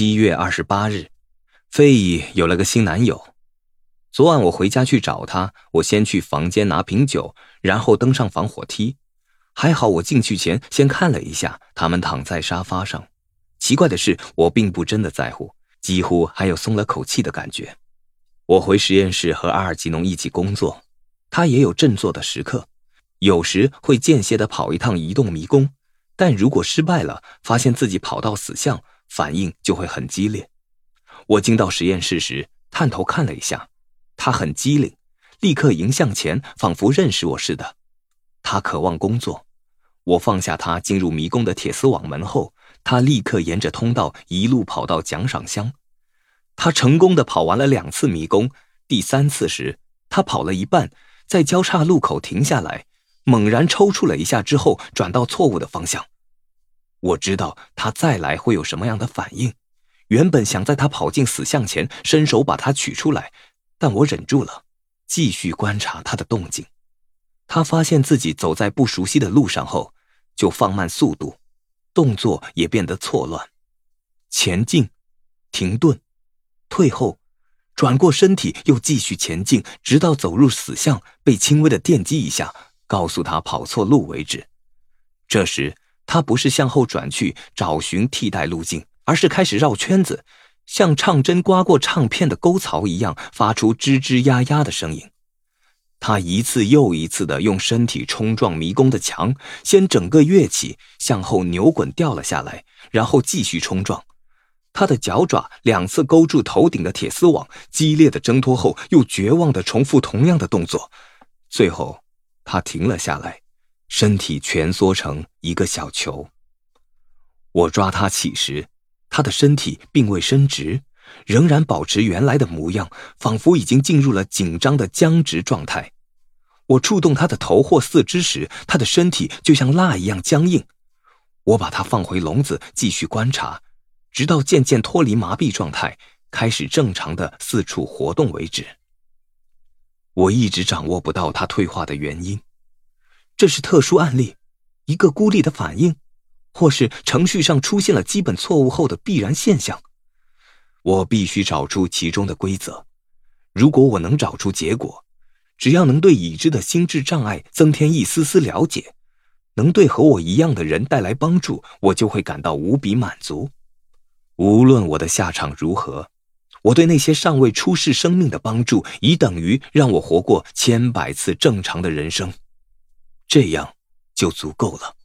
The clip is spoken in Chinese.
七月二十八日，费姨有了个新男友。昨晚我回家去找他，我先去房间拿瓶酒，然后登上防火梯。还好我进去前先看了一下，他们躺在沙发上。奇怪的是，我并不真的在乎，几乎还有松了口气的感觉。我回实验室和阿尔吉农一起工作，他也有振作的时刻，有时会间歇的跑一趟移动迷宫，但如果失败了，发现自己跑到死巷，反应就会很激烈。我进到实验室时，探头看了一下。他很机灵，立刻迎向前，仿佛认识我似的。他渴望工作。我放下他，进入迷宫的铁丝网门后，他立刻沿着通道一路跑到奖赏箱。他成功的跑完了两次迷宫。第三次时，他跑了一半，在交叉路口停下来，猛然抽搐了一下之后，转到错误的方向。我知道他再来会有什么样的反应。原本想在他跑进死巷前，伸手把他取出来。但我忍住了，继续观察他的动静。他发现自己走在不熟悉的路上后，就放慢速度，动作也变得错乱，前进，停顿，退后，转过身体又继续前进，直到走入死巷，被轻微的电击一下，告诉他跑错路为止。这时，他不是向后转去找寻替代路径，而是开始绕圈子。像唱针刮过唱片的沟槽一样，发出吱吱呀呀的声音。他一次又一次的用身体冲撞迷宫的墙，先整个跃起，向后扭滚掉了下来，然后继续冲撞。他的脚爪两次勾住头顶的铁丝网，激烈的挣脱后，又绝望的重复同样的动作。最后，他停了下来，身体蜷缩成一个小球。我抓他起时。他的身体并未伸直，仍然保持原来的模样，仿佛已经进入了紧张的僵直状态。我触动他的头或四肢时，他的身体就像蜡一样僵硬。我把他放回笼子，继续观察，直到渐渐脱离麻痹状态，开始正常的四处活动为止。我一直掌握不到他退化的原因，这是特殊案例，一个孤立的反应。或是程序上出现了基本错误后的必然现象，我必须找出其中的规则。如果我能找出结果，只要能对已知的心智障碍增添一丝丝了解，能对和我一样的人带来帮助，我就会感到无比满足。无论我的下场如何，我对那些尚未出世生命的帮助，已等于让我活过千百次正常的人生，这样就足够了。